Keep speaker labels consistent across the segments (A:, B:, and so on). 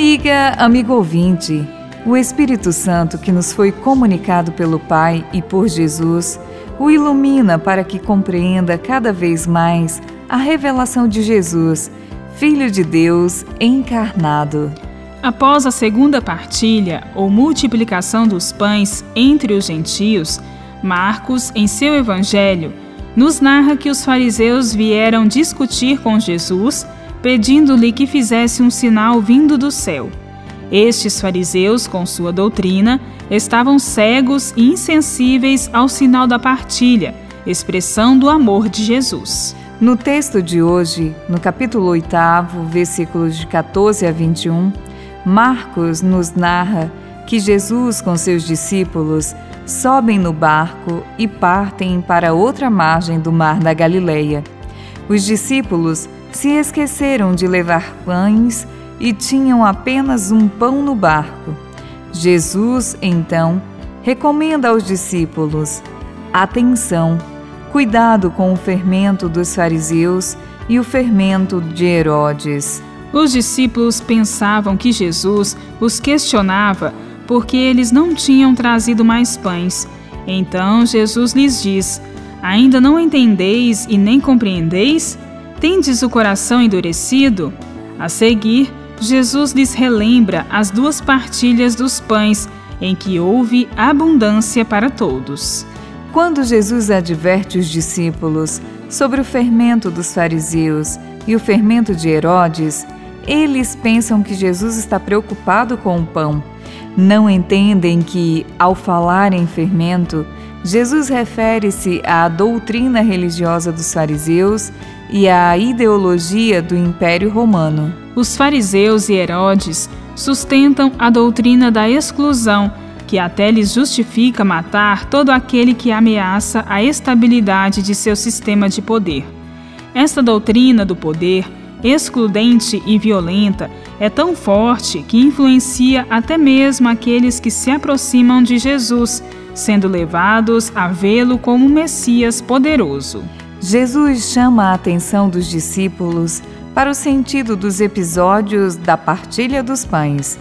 A: Amiga, amigo ouvinte, o Espírito Santo que nos foi comunicado pelo Pai e por Jesus o ilumina para que compreenda cada vez mais a revelação de Jesus, Filho de Deus encarnado.
B: Após a segunda partilha ou multiplicação dos pães entre os gentios, Marcos, em seu evangelho, nos narra que os fariseus vieram discutir com Jesus, pedindo-lhe que fizesse um sinal vindo do céu. Estes fariseus, com sua doutrina, estavam cegos e insensíveis ao sinal da partilha, expressão do amor de Jesus.
A: No texto de hoje, no capítulo 8, versículos de 14 a 21, Marcos nos narra que Jesus com seus discípulos sobem no barco e partem para outra margem do mar da Galileia. Os discípulos se esqueceram de levar pães e tinham apenas um pão no barco. Jesus, então, recomenda aos discípulos: atenção, cuidado com o fermento dos fariseus e o fermento de Herodes.
B: Os discípulos pensavam que Jesus os questionava porque eles não tinham trazido mais pães. Então Jesus lhes diz: Ainda não entendeis e nem compreendeis? Tendes o coração endurecido? A seguir, Jesus lhes relembra as duas partilhas dos pães, em que houve abundância para todos.
A: Quando Jesus adverte os discípulos sobre o fermento dos fariseus e o fermento de Herodes, eles pensam que Jesus está preocupado com o pão. Não entendem que, ao falar em fermento, Jesus refere-se à doutrina religiosa dos fariseus e à ideologia do Império Romano.
B: Os fariseus e Herodes sustentam a doutrina da exclusão, que até lhes justifica matar todo aquele que ameaça a estabilidade de seu sistema de poder. Esta doutrina do poder, excludente e violenta, é tão forte que influencia até mesmo aqueles que se aproximam de Jesus, sendo levados a vê-lo como um Messias poderoso.
A: Jesus chama a atenção dos discípulos para o sentido dos episódios da partilha dos pães.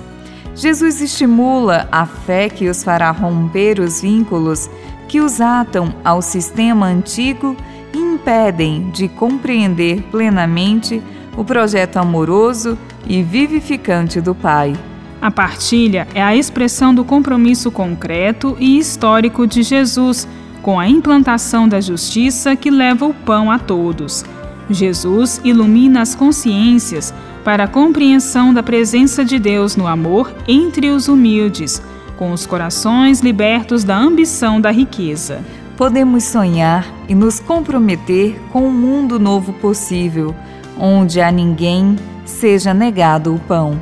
A: Jesus estimula a fé que os fará romper os vínculos que os atam ao sistema antigo e impedem de compreender plenamente o projeto amoroso e vivificante do Pai.
B: A partilha é a expressão do compromisso concreto e histórico de Jesus com a implantação da justiça que leva o pão a todos. Jesus ilumina as consciências para a compreensão da presença de Deus no amor entre os humildes, com os corações libertos da ambição da riqueza.
A: Podemos sonhar e nos comprometer com um mundo novo possível, onde a ninguém seja negado o pão.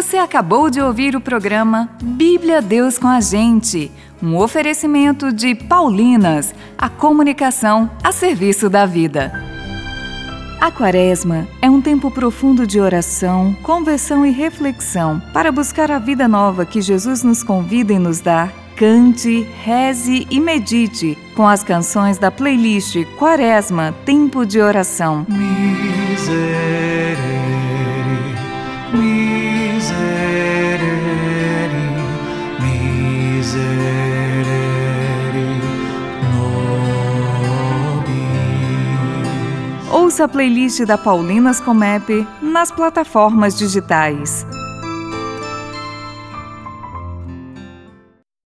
A: Você acabou de ouvir o programa Bíblia Deus com a gente um oferecimento de Paulinas, a comunicação a serviço da vida. A Quaresma é um tempo profundo de oração, conversão e reflexão para buscar a vida nova que Jesus nos convida e nos dá. Cante, reze e medite com as canções da playlist Quaresma Tempo de Oração.
C: Miserere,
A: Ouça a playlist da Paulinas Comep nas plataformas digitais.